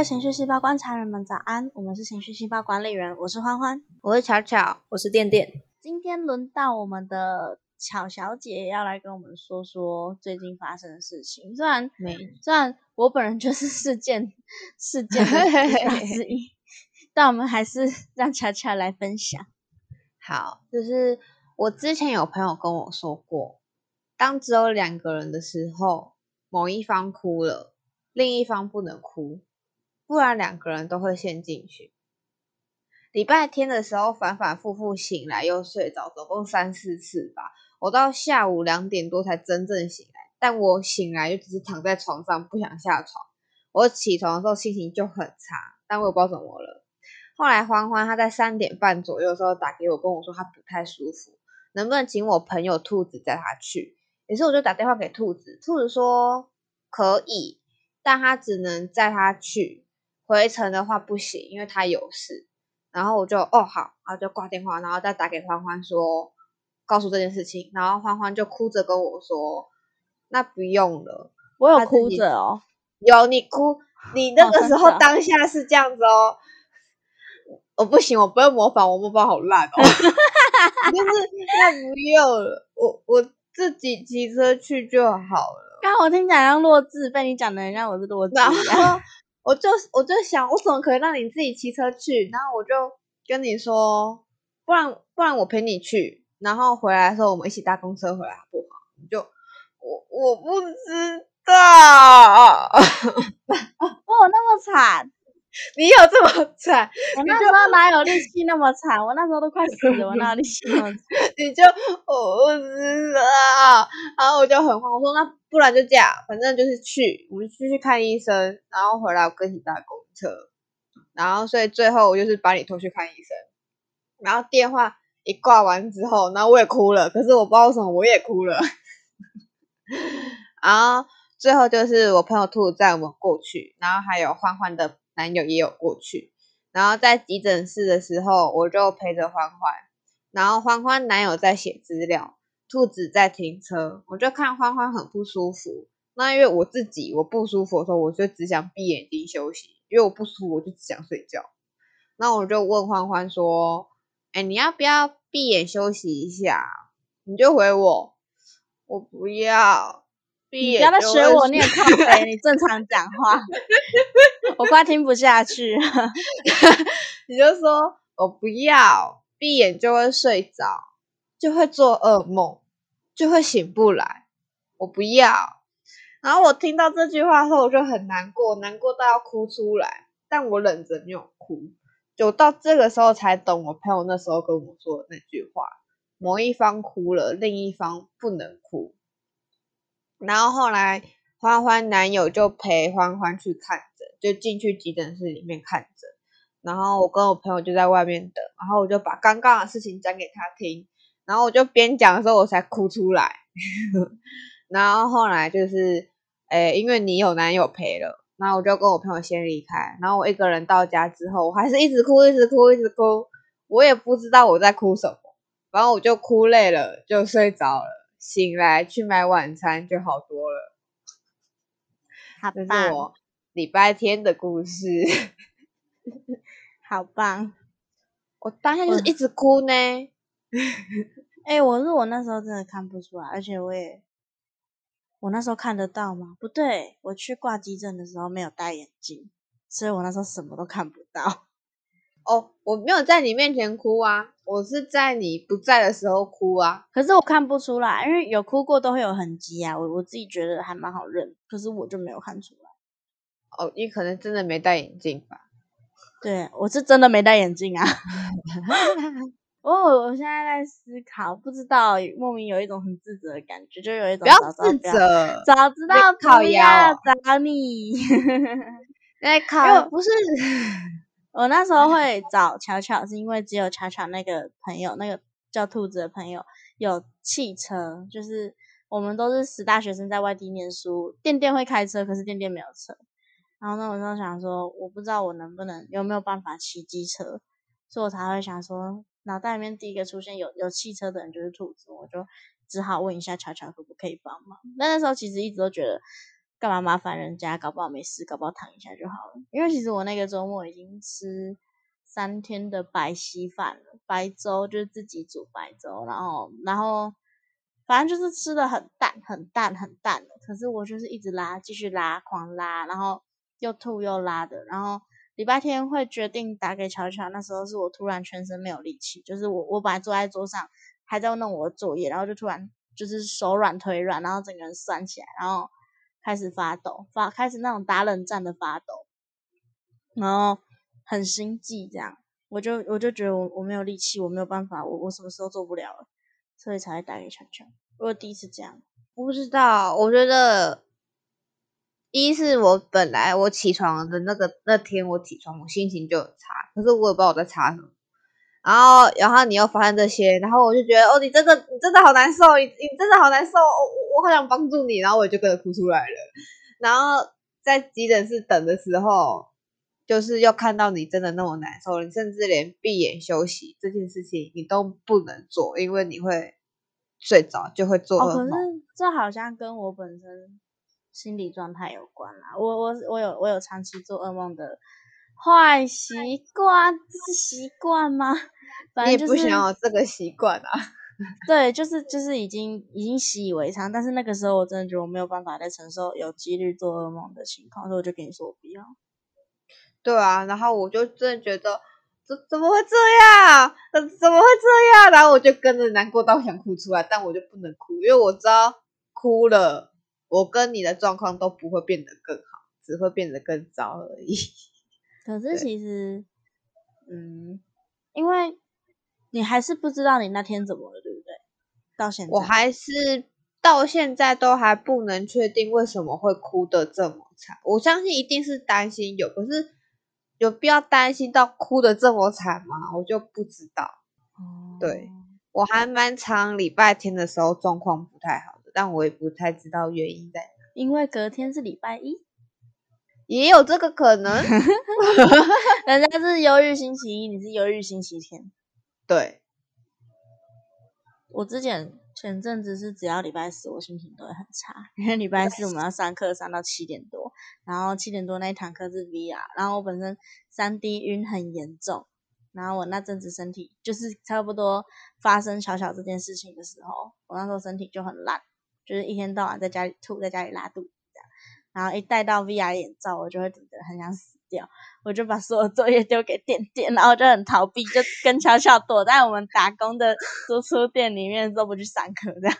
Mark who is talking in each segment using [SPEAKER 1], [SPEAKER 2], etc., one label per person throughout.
[SPEAKER 1] 位情绪细胞观察人们早安，我们是情绪细胞管理员，我是欢欢，
[SPEAKER 2] 我是巧巧，
[SPEAKER 3] 我是电电。
[SPEAKER 1] 今天轮到我们的巧小姐要来跟我们说说最近发生的事情。虽然
[SPEAKER 2] 没，
[SPEAKER 1] 虽然我本人就是事件 事件之一，但我们还是让巧巧来分享。
[SPEAKER 2] 好，就是我之前有朋友跟我说过，当只有两个人的时候，某一方哭了，另一方不能哭，不然两个人都会陷进去。礼拜天的时候反反复复醒来又睡着，总共三四次吧。我到下午两点多才真正醒来，但我醒来就只是躺在床上不想下床。我起床的时候心情就很差，但我也不知道怎么了。后来欢欢他在三点半左右的时候打给我，跟我说他不太舒服，能不能请我朋友兔子带他去？于是我就打电话给兔子，兔子说可以，但他只能载他去，回程的话不行，因为他有事。然后我就哦好，然后就挂电话，然后再打给欢欢说，告诉这件事情。然后欢欢就哭着跟我说，那不用了。
[SPEAKER 1] 我有哭着哦，
[SPEAKER 2] 有你哭，你那个时候当下是这样子哦。我不行，我不会模仿，我模仿好烂哦。就是那不用了，我我自己骑车去就好了。
[SPEAKER 1] 刚我听起来像弱智，被你讲的人家我是弱智。
[SPEAKER 2] 然后。我就我就想，我怎么可以让你自己骑车去？然后我就跟你说，不然不然我陪你去，然后回来的时候我们一起搭公车回来好不好？你就我我不知道，
[SPEAKER 1] 我那么惨。
[SPEAKER 2] 你有这么惨？
[SPEAKER 1] 我那时候哪有力气那么惨？我那时候都快死了，我哪有力气那么惨？
[SPEAKER 2] 你就我不知道，然后我就很慌，我说那不然就这样，反正就是去，我们继续看医生，然后回来我跟你搭公车，然后所以最后我就是把你拖去看医生，然后电话一挂完之后，然后我也哭了，可是我不知道为什么我也哭了，然后最后就是我朋友兔载我们过去，然后还有欢欢的。男友也有过去，然后在急诊室的时候，我就陪着欢欢，然后欢欢男友在写资料，兔子在停车，我就看欢欢很不舒服。那因为我自己我不舒服的时候，我就只想闭眼睛休息，因为我不舒服，我就只想睡觉。那我就问欢欢说：“哎，你要不要闭眼休息一下？”你就回我：“我不要。”
[SPEAKER 1] 你不要再学我，你也靠背，你正常讲话，我快听不下去。
[SPEAKER 2] 你就说我不要，闭眼就会睡着，就会做噩梦，就会醒不来。我不要。然后我听到这句话后，我就很难过，难过到要哭出来，但我忍着没有哭。就到这个时候才懂我朋友那时候跟我说的那句话：某一方哭了，另一方不能哭。然后后来欢欢男友就陪欢欢去看诊，就进去急诊室里面看诊。然后我跟我朋友就在外面等，然后我就把刚刚的事情讲给他听，然后我就边讲的时候我才哭出来。然后后来就是，诶，因为你有男友陪了，然后我就跟我朋友先离开。然后我一个人到家之后，我还是一直哭，一直哭，一直哭。我也不知道我在哭什么，然后我就哭累了，就睡着了。醒来去买晚餐就好多了。
[SPEAKER 1] 好
[SPEAKER 2] 这是我礼拜天的故事，
[SPEAKER 1] 好棒！
[SPEAKER 2] 我当下就是一直哭呢。
[SPEAKER 1] 哎，我是我那时候真的看不出来，而且我也，我那时候看得到吗？不对，我去挂急诊的时候没有戴眼镜，所以我那时候什么都看不到。
[SPEAKER 2] 哦，我没有在你面前哭啊，我是在你不在的时候哭啊。
[SPEAKER 1] 可是我看不出来，因为有哭过都会有痕迹啊。我我自己觉得还蛮好认，可是我就没有看出来。
[SPEAKER 2] 哦，你可能真的没戴眼镜吧？
[SPEAKER 1] 对，我是真的没戴眼镜啊。哦，我现在在思考，不知道莫名有一种很自责的感觉，就有一种不
[SPEAKER 2] 要自责，
[SPEAKER 1] 早知道
[SPEAKER 2] 考
[SPEAKER 1] 要找你。
[SPEAKER 2] 在考不是。
[SPEAKER 1] 我那时候会找巧巧，是因为只有巧巧那个朋友，那个叫兔子的朋友有汽车，就是我们都是死大学生在外地念书，店店会开车，可是店店没有车。然后呢，我就想说，我不知道我能不能有没有办法骑机车，所以我才会想说，脑袋里面第一个出现有有汽车的人就是兔子，我就只好问一下巧巧可不可以帮忙。但那时候其实一直都觉得干嘛麻烦人家？搞不好没事，搞不好躺一下就好了。因为其实我那个周末已经吃三天的白稀饭了，白粥就是自己煮白粥，然后然后反正就是吃的很淡很淡很淡。可是我就是一直拉，继续拉，狂拉，然后又吐又拉的。然后礼拜天会决定打给乔乔，那时候是我突然全身没有力气，就是我我本来坐在桌上还在弄我的作业，然后就突然就是手软腿软，然后整个人酸起来，然后。开始发抖，发开始那种打冷战的发抖，然后很心悸，这样我就我就觉得我我没有力气，我没有办法，我我什么时候做不了了，所以才会打给强强。我第一次这样，
[SPEAKER 2] 不知道，我觉得一是我本来我起床的那个那天我起床我心情就很差，可是我也不知道我在差什么。然后，然后你又发生这些，然后我就觉得，哦，你真的，你真的好难受，你你真的好难受，我我好想帮助你，然后我就跟着哭出来了。然后在急诊室等的时候，就是又看到你真的那么难受，你甚至连闭眼休息这件事情你都不能做，因为你会睡着，就会做噩梦。
[SPEAKER 1] 可是这好像跟我本身心理状态有关啦。我我我有我有长期做噩梦的。坏习惯这是习惯吗？
[SPEAKER 2] 你也不想要这个习惯啊。
[SPEAKER 1] 对，就是就是已经已经习以为常，但是那个时候我真的觉得我没有办法再承受有几率做噩梦的情况，所以我就跟你说我不要。
[SPEAKER 2] 对啊，然后我就真的觉得怎怎么会这样？怎怎么会这样？然后我就跟着难过到想哭出来，但我就不能哭，因为我知道哭了，我跟你的状况都不会变得更好，只会变得更糟而已。
[SPEAKER 1] 可是其实，嗯，因为你还是不知道你那天怎么了，对不对？到现在，
[SPEAKER 2] 我还是到现在都还不能确定为什么会哭得这么惨。我相信一定是担心有，可是有必要担心到哭得这么惨吗？我就不知道。
[SPEAKER 1] 哦，
[SPEAKER 2] 对我还蛮长礼拜天的时候状况不太好的，但我也不太知道原因在哪。
[SPEAKER 1] 因为隔天是礼拜一。
[SPEAKER 2] 也有这个可能，
[SPEAKER 1] 人家是忧郁星期一，你是忧郁星期天。
[SPEAKER 2] 对，
[SPEAKER 1] 我之前前阵子是只要礼拜四，我心情都会很差，因为礼拜四我们要上课上到七点多，然后七点多那一堂课是 VR，然后我本身三 D 晕很严重，然后我那阵子身体就是差不多发生巧巧这件事情的时候，我那时候身体就很烂，就是一天到晚在家里吐，在家里拉肚子这样。然后一戴到 VR 眼罩，我就会觉得很想死掉。我就把所有作业丢给点点，然后就很逃避，就跟巧巧躲在我们打工的租书店里面，都不去上课。这样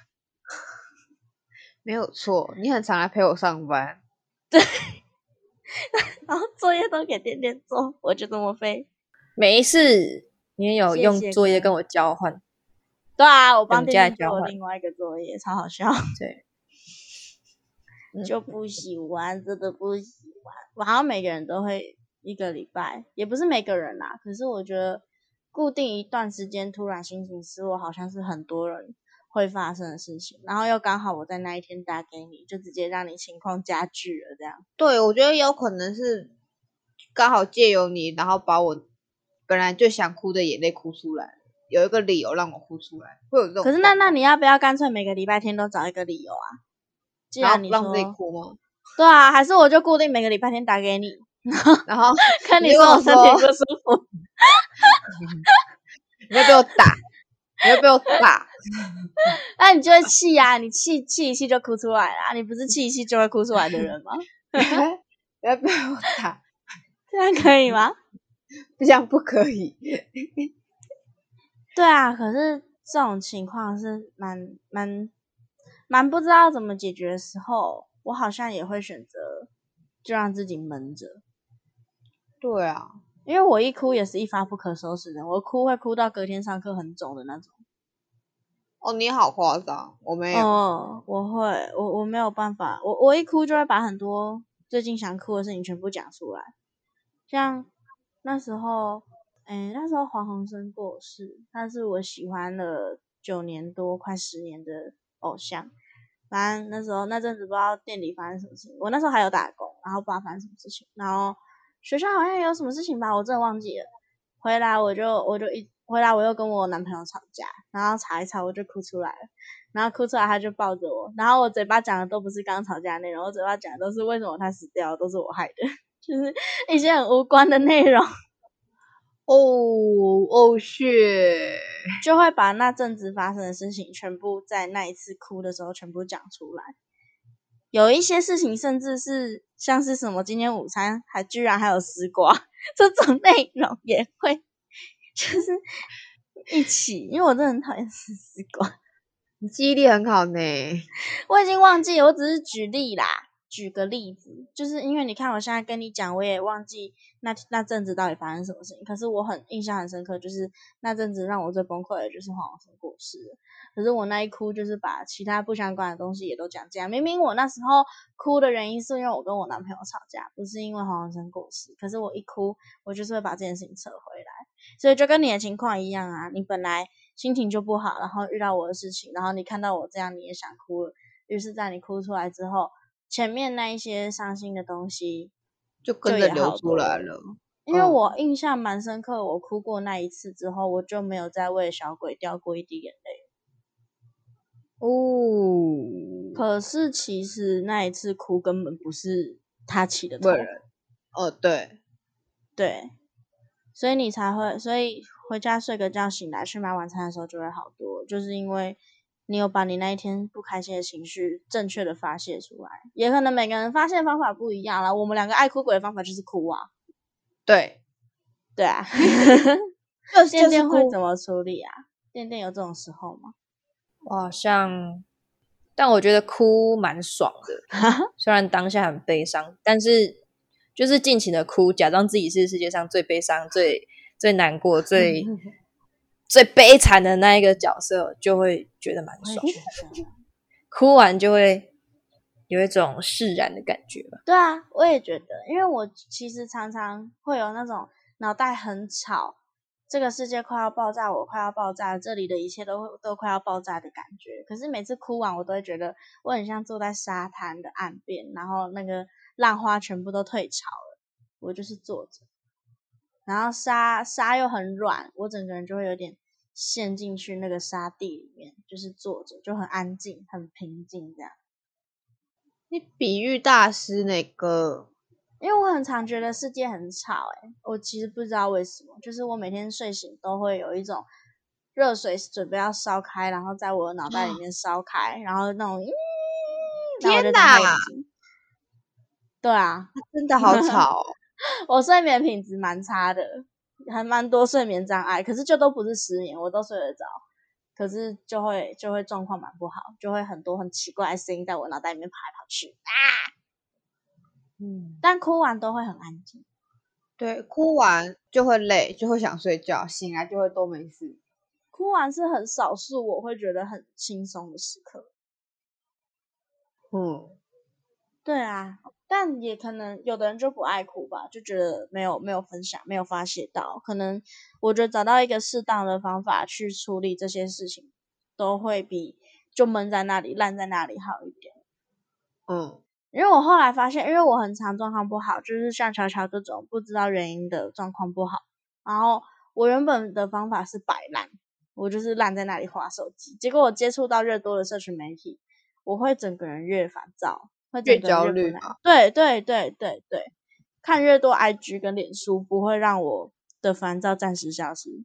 [SPEAKER 2] 没有错，你很常来陪我上班。
[SPEAKER 1] 对，然后作业都给点点做，我就这么飞。
[SPEAKER 3] 没事，你也有用作业跟我交换。
[SPEAKER 1] 对啊，我帮点点做另外一个作业，超好笑。
[SPEAKER 3] 对。
[SPEAKER 1] 就不喜欢，真的不喜欢。我好像每个人都会一个礼拜，也不是每个人啦。可是我觉得固定一段时间突然心情失落，好像是很多人会发生的事情。然后又刚好我在那一天打给你，就直接让你情况加剧了。这样，
[SPEAKER 2] 对我觉得有可能是刚好借由你，然后把我本来就想哭的眼泪哭出来，有一个理由让我哭出来，会有这种。
[SPEAKER 1] 可是那那你要不要干脆每个礼拜天都找一个理由啊？既然你
[SPEAKER 2] 让自己哭吗？
[SPEAKER 1] 对啊，还是我就固定每个礼拜天打给你，
[SPEAKER 2] 然后
[SPEAKER 1] 看你说我身体不舒服，
[SPEAKER 2] 你会被我打，你会被我打，
[SPEAKER 1] 那你就会气呀，你气气一气就哭出来了，你不是气一气就会哭出来的人吗？
[SPEAKER 2] 你要被我打，
[SPEAKER 1] 这样可以吗？
[SPEAKER 2] 这样不可以。
[SPEAKER 1] 对啊，可是这种情况是蛮蛮。蛮不知道怎么解决的时候，我好像也会选择就让自己闷着。
[SPEAKER 2] 对啊，
[SPEAKER 1] 因为我一哭也是一发不可收拾的，我哭会哭到隔天上课很肿的那种。
[SPEAKER 2] 哦，你好夸张，我没有。
[SPEAKER 1] 哦，我会，我我没有办法，我我一哭就会把很多最近想哭的事情全部讲出来。像那时候，哎，那时候黄鸿升过世，他是我喜欢了九年多，快十年的偶像。反正那时候那阵子不知道店里发生什么事情，我那时候还有打工，然后不知道发生什么事情，然后学校好像有什么事情吧，我真的忘记了。回来我就我就一回来我又跟我男朋友吵架，然后吵一吵我就哭出来了。然后哭出来他就抱着我，然后我嘴巴讲的都不是刚刚吵架的内容，我嘴巴讲的都是为什么他死掉，都是我害的，就是一些很无关的内容。
[SPEAKER 2] 哦哦血，
[SPEAKER 1] 就会把那阵子发生的事情全部在那一次哭的时候全部讲出来。有一些事情甚至是像是什么今天午餐还居然还有丝瓜这种内容也会，就是一起，因为我真的很讨厌吃丝瓜。
[SPEAKER 2] 你记忆力很好呢，
[SPEAKER 1] 我已经忘记，我只是举例啦。举个例子，就是因为你看，我现在跟你讲，我也忘记那那阵子到底发生什么事情。可是我很印象很深刻，就是那阵子让我最崩溃的就是黄鸿升过世。可是我那一哭，就是把其他不相关的东西也都讲进来。明明我那时候哭的原因是因为我跟我男朋友吵架，不是因为黄鸿升过世。可是我一哭，我就是会把这件事情扯回来。所以就跟你的情况一样啊，你本来心情就不好，然后遇到我的事情，然后你看到我这样，你也想哭了。于是，在你哭出来之后。前面那一些伤心的东西
[SPEAKER 2] 就跟着流出来了，
[SPEAKER 1] 因为我印象蛮深刻，我哭过那一次之后，我就没有再为小鬼掉过一滴眼泪。
[SPEAKER 2] 哦，
[SPEAKER 1] 可是其实那一次哭根本不是他起的头，
[SPEAKER 2] 哦，对，
[SPEAKER 1] 对，所以你才会，所以回家睡个觉，醒来去买晚餐的时候就会好多，就是因为。你有把你那一天不开心的情绪正确的发泄出来，也可能每个人发泄方法不一样啦。我们两个爱哭鬼的方法就是哭啊，
[SPEAKER 2] 对，
[SPEAKER 1] 对啊。店店会怎么处理啊？店店有这种时候吗？
[SPEAKER 3] 我好像，但我觉得哭蛮爽的，虽然当下很悲伤，但是就是尽情的哭，假装自己是世界上最悲伤、最最难过、最。最悲惨的那一个角色，就会觉得蛮爽，哭完就会有一种释然的感觉吧。
[SPEAKER 1] 对啊，我也觉得，因为我其实常常会有那种脑袋很吵，这个世界快要爆炸，我快要爆炸，这里的一切都都快要爆炸的感觉。可是每次哭完，我都会觉得我很像坐在沙滩的岸边，然后那个浪花全部都退潮了，我就是坐着。然后沙沙又很软，我整个人就会有点陷进去那个沙地里面，就是坐着就很安静、很平静这样。
[SPEAKER 2] 你比喻大师那个，
[SPEAKER 1] 因为我很常觉得世界很吵，诶我其实不知道为什么，就是我每天睡醒都会有一种热水准备要烧开，然后在我的脑袋里面烧开，然后那种，
[SPEAKER 2] 天哪！
[SPEAKER 1] 对啊，
[SPEAKER 2] 真的好吵。
[SPEAKER 1] 我睡眠品质蛮差的，还蛮多睡眠障碍，可是就都不是失眠，我都睡得着，可是就会就会状况蛮不好，就会很多很奇怪的声音在我脑袋里面跑来跑去啊，嗯，但哭完都会很安静，
[SPEAKER 2] 对，哭完就会累，就会想睡觉，醒来就会都没事，
[SPEAKER 1] 哭完是很少数我会觉得很轻松的时刻，
[SPEAKER 2] 嗯，
[SPEAKER 1] 对啊。但也可能有的人就不爱哭吧，就觉得没有没有分享，没有发泄到。可能我觉得找到一个适当的方法去处理这些事情，都会比就闷在那里烂在那里好一点。
[SPEAKER 2] 嗯，
[SPEAKER 1] 因为我后来发现，因为我很常状况不好，就是像乔乔这种不知道原因的状况不好。然后我原本的方法是摆烂，我就是烂在那里划手机。结果我接触到越多的社群媒体，我会整个人越烦躁。会
[SPEAKER 2] 越焦虑嘛？
[SPEAKER 1] 对对对对对，看越多 IG 跟脸书，不会让我的烦躁暂时消失。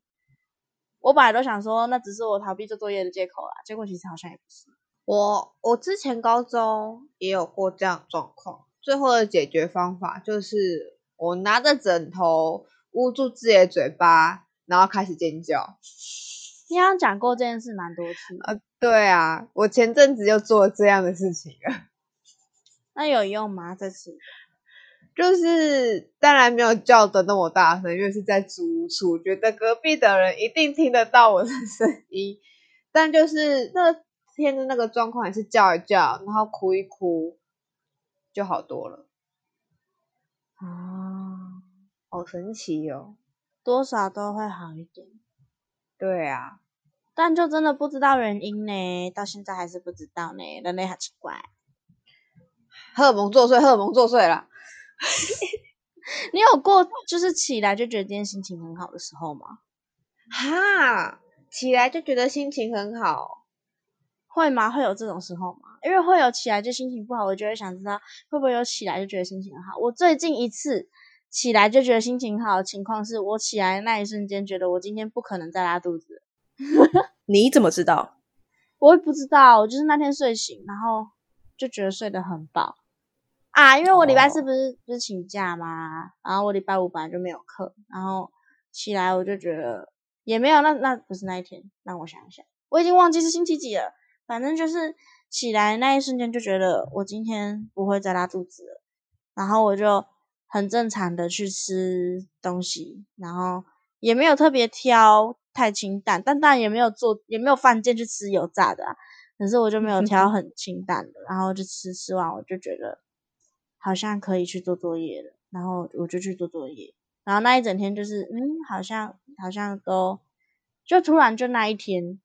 [SPEAKER 1] 我本来都想说，那只是我逃避做作业的借口啦，结果其实好像也不是。
[SPEAKER 2] 我我之前高中也有过这样状况，最后的解决方法就是我拿着枕头捂住自己的嘴巴，然后开始尖叫。
[SPEAKER 1] 你好像讲过这件事蛮多次
[SPEAKER 2] 啊？对啊，我前阵子就做这样的事情了。
[SPEAKER 1] 那有用吗？这次
[SPEAKER 2] 就是当然没有叫的那么大声，因为是在租屋处，觉得隔壁的人一定听得到我的声音。但就是那天的那个状况，也是叫一叫，然后哭一哭，就好多了。
[SPEAKER 1] 啊，
[SPEAKER 2] 好神奇哦！
[SPEAKER 1] 多少都会好一点。
[SPEAKER 2] 对啊，
[SPEAKER 1] 但就真的不知道原因呢，到现在还是不知道呢，人类好奇怪。
[SPEAKER 2] 荷尔蒙作祟，荷尔蒙作祟啦。
[SPEAKER 1] 你有过就是起来就觉得今天心情很好的时候吗？
[SPEAKER 2] 哈，起来就觉得心情很好，
[SPEAKER 1] 会吗？会有这种时候吗？因为会有起来就心情不好，我就会想知道会不会有起来就觉得心情很好。我最近一次起来就觉得心情好的情况是我起来那一瞬间觉得我今天不可能再拉肚子。
[SPEAKER 3] 你怎么知道？
[SPEAKER 1] 我也不知道，我就是那天睡醒，然后就觉得睡得很饱啊。因为我礼拜四不是不是请假嘛，然后我礼拜五本来就没有课，然后起来我就觉得也没有，那那不是那一天，让我想一想，我已经忘记是星期几了。反正就是起来那一瞬间就觉得我今天不会再拉肚子了，然后我就很正常的去吃东西，然后也没有特别挑。太清淡，但当然也没有做，也没有犯贱去吃油炸的啊。可是我就没有 挑很清淡的，然后就吃吃完，我就觉得好像可以去做作业了，然后我就去做作业。然后那一整天就是，嗯，好像好像都就突然就那一天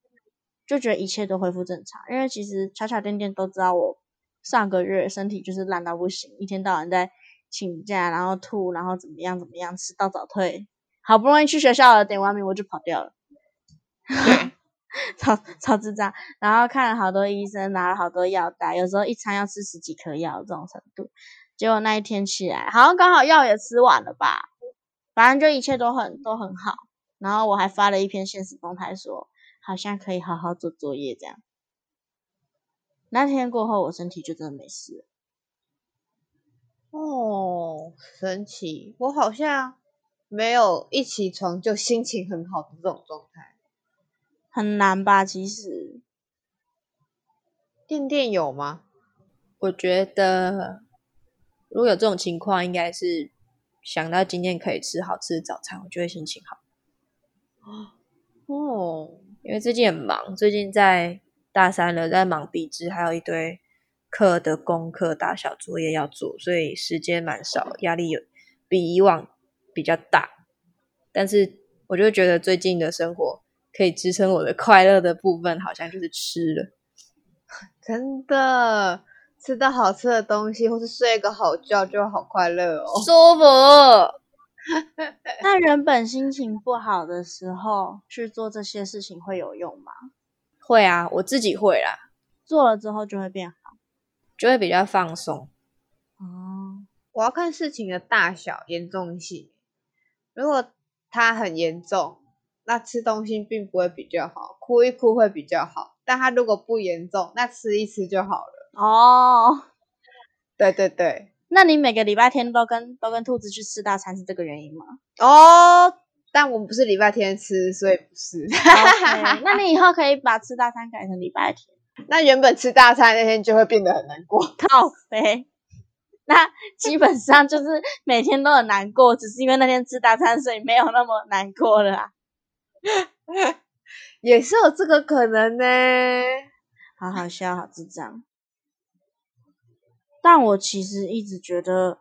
[SPEAKER 1] 就觉得一切都恢复正常。因为其实巧巧店店都知道我上个月身体就是烂到不行，一天到晚在请假，然后吐，然后怎么样怎么样，迟到早退，好不容易去学校了，点完名我就跑掉了。超超智障，然后看了好多医生，拿了好多药袋，有时候一餐要吃十几颗药这种程度。结果那一天起来，好像刚好药也吃完了吧，反正就一切都很都很好。然后我还发了一篇现实动态说，好像可以好好做作业这样。那天过后，我身体就真的没事。
[SPEAKER 2] 哦，神奇！我好像没有一起床就心情很好的这种状态。
[SPEAKER 1] 很难吧？其实，
[SPEAKER 2] 店店有吗？
[SPEAKER 3] 我觉得，如果有这种情况，应该是想到今天可以吃好吃的早餐，我就会心情好。
[SPEAKER 2] 哦，
[SPEAKER 3] 因为最近很忙，最近在大三了，在忙笔试，还有一堆课的功课、大小作业要做，所以时间蛮少，压力有比以往比较大。但是，我就觉得最近的生活。可以支撑我的快乐的部分，好像就是吃了。
[SPEAKER 2] 真的，吃到好吃的东西，或是睡个好觉，就好快乐哦，
[SPEAKER 3] 舒服。
[SPEAKER 1] 那原本心情不好的时候去做这些事情会有用吗？
[SPEAKER 3] 会啊，我自己会啦。
[SPEAKER 1] 做了之后就会变好，
[SPEAKER 3] 就会比较放松。
[SPEAKER 1] 哦，
[SPEAKER 2] 我要看事情的大小严重性。如果它很严重。那吃东西并不会比较好，哭一哭会比较好。但它如果不严重，那吃一吃就好了。
[SPEAKER 1] 哦，
[SPEAKER 2] 对对对，
[SPEAKER 1] 那你每个礼拜天都跟都跟兔子去吃大餐是这个原因吗？
[SPEAKER 2] 哦，但我们不是礼拜天吃，所以不是。
[SPEAKER 1] 那你以后可以把吃大餐改成礼拜天。
[SPEAKER 2] 那原本吃大餐那天就会变得很难过。
[SPEAKER 1] 靠呗。那基本上就是每天都很难过，只是因为那天吃大餐，所以没有那么难过了。
[SPEAKER 2] 也是有这个可能呢，
[SPEAKER 1] 好好笑，好智障。但我其实一直觉得，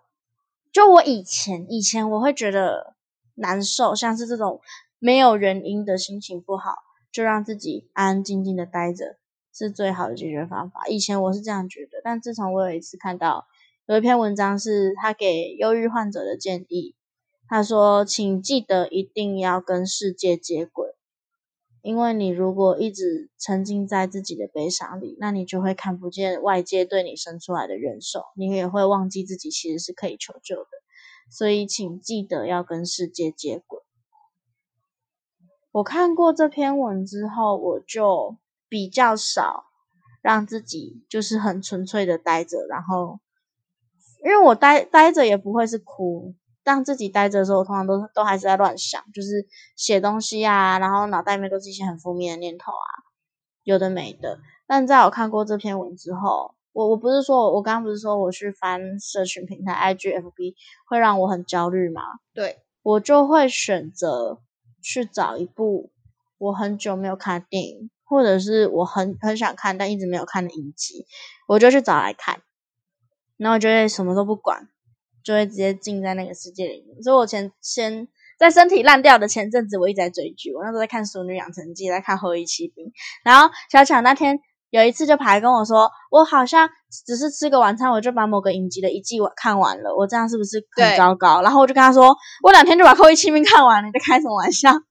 [SPEAKER 1] 就我以前以前我会觉得难受，像是这种没有原因的心情不好，就让自己安安静静的待着，是最好的解决方法。以前我是这样觉得，但自从我有一次看到有一篇文章，是他给忧郁患者的建议。他说：“请记得一定要跟世界接轨，因为你如果一直沉浸在自己的悲伤里，那你就会看不见外界对你伸出来的援手，你也会忘记自己其实是可以求救的。所以，请记得要跟世界接轨。”我看过这篇文之后，我就比较少让自己就是很纯粹的待着，然后，因为我待待着也不会是哭。让自己待着的时候，通常都都还是在乱想，就是写东西啊，然后脑袋里面都是一些很负面的念头啊，有的没的。但在我看过这篇文之后，我我不是说我刚刚不是说我去翻社群平台 IGFB 会让我很焦虑吗？
[SPEAKER 2] 对，
[SPEAKER 1] 我就会选择去找一部我很久没有看的电影，或者是我很很想看但一直没有看的影集，我就去找来看，然后就会什么都不管。就会直接进在那个世界里面，所以我前先在身体烂掉的前阵子，我一直在追剧。我那时候在看《熟女养成记》，在看《后羿骑兵》。然后小巧那天有一次就跑来跟我说：“我好像只是吃个晚餐，我就把某个影集的一季完看完了。我这样是不是很糟糕？”然后我就跟他说：“我两天就把《后羿骑兵》看完了，你在开什么玩笑？”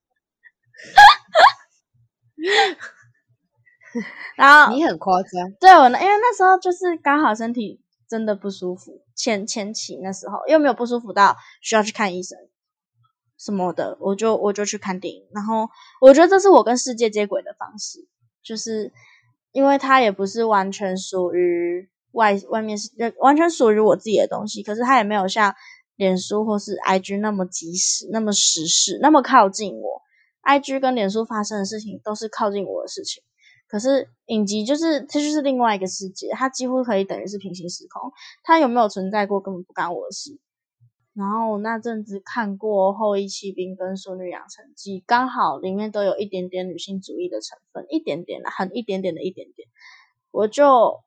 [SPEAKER 1] 然后
[SPEAKER 2] 你很夸张，
[SPEAKER 1] 对我呢，因为那时候就是刚好身体真的不舒服，前前期那时候又没有不舒服到需要去看医生什么的，我就我就去看电影。然后我觉得这是我跟世界接轨的方式，就是因为它也不是完全属于外外面是完全属于我自己的东西，可是它也没有像脸书或是 IG 那么及时、那么时事、那么靠近我。IG 跟脸书发生的事情都是靠近我的事情。可是影集就是它就是另外一个世界，它几乎可以等于是平行时空，它有没有存在过根本不干我的事。然后那阵子看过《后羿骑兵》跟《淑女养成记》，刚好里面都有一点点女性主义的成分，一点点的，很一点点的一点点，我就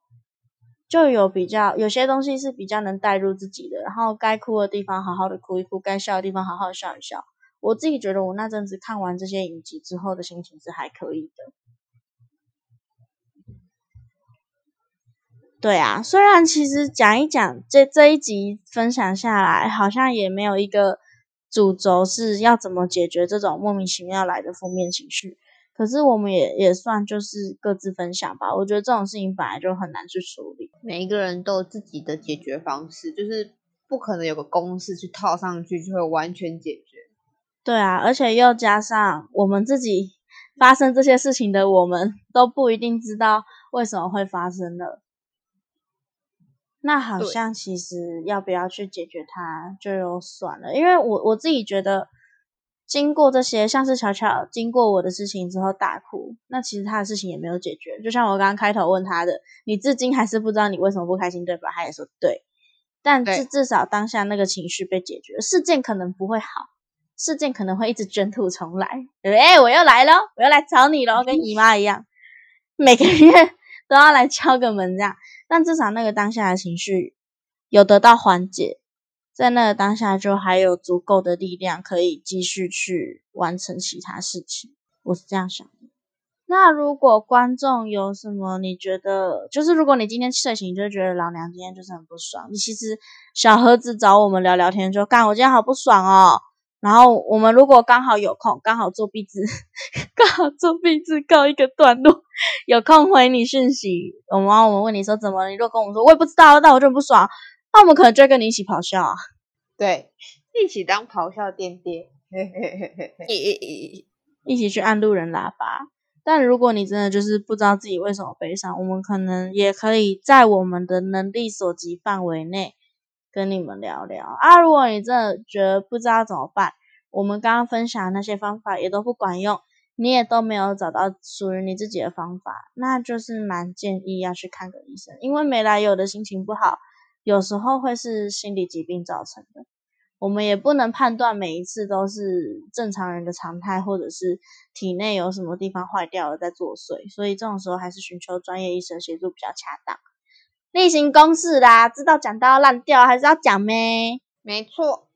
[SPEAKER 1] 就有比较有些东西是比较能带入自己的，然后该哭的地方好好的哭一哭，该笑的地方好好笑一笑。我自己觉得我那阵子看完这些影集之后的心情是还可以的。对啊，虽然其实讲一讲这这一集分享下来，好像也没有一个主轴是要怎么解决这种莫名其妙来的负面情绪，可是我们也也算就是各自分享吧。我觉得这种事情本来就很难去处理，
[SPEAKER 2] 每一个人都有自己的解决方式，就是不可能有个公式去套上去就会完全解决。
[SPEAKER 1] 对啊，而且又加上我们自己发生这些事情的，我们都不一定知道为什么会发生了。那好像其实要不要去解决它就有算了，因为我我自己觉得，经过这些像是巧巧经过我的事情之后大哭，那其实他的事情也没有解决。就像我刚刚开头问他的，你至今还是不知道你为什么不开心，对吧？他也说对，但至至少当下那个情绪被解决了，事件可能不会好，事件可能会一直卷土重来。哎，我又来了，我又来找你了，跟姨妈一样，每个月 都要来敲个门这样。但至少那个当下的情绪有得到缓解，在那个当下就还有足够的力量可以继续去完成其他事情。我是这样想的。那如果观众有什么你觉得，就是如果你今天睡醒就觉得老娘今天就是很不爽，你其实小盒子找我们聊聊天就干，我今天好不爽哦。然后我们如果刚好有空，刚好做壁纸，刚好做壁纸告一个段落，有空回你讯息，我们我们问你说怎么，你如果跟我们说我也不知道，那我就不爽，那我们可能就会跟你一起咆哮啊，
[SPEAKER 2] 对，一起当咆哮颠颠，
[SPEAKER 1] 一起去按路人喇叭。但如果你真的就是不知道自己为什么悲伤，我们可能也可以在我们的能力所及范围内。跟你们聊聊啊！如果你真的觉得不知道怎么办，我们刚刚分享的那些方法也都不管用，你也都没有找到属于你自己的方法，那就是蛮建议要去看个医生，因为没来由的心情不好，有时候会是心理疾病造成的。我们也不能判断每一次都是正常人的常态，或者是体内有什么地方坏掉了在作祟，所以这种时候还是寻求专业医生协助比较恰当。例行公事啦，知道讲到烂掉还是要讲咩？
[SPEAKER 2] 没错。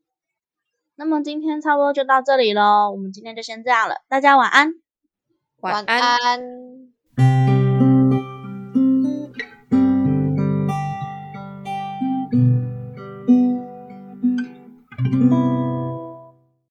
[SPEAKER 1] 那么今天差不多就到这里喽，我们今天就先这样了，大家晚安。
[SPEAKER 2] 晚安。